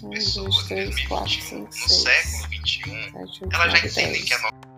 pessoas em 2021, no século XXI, elas já entendem que é a nossa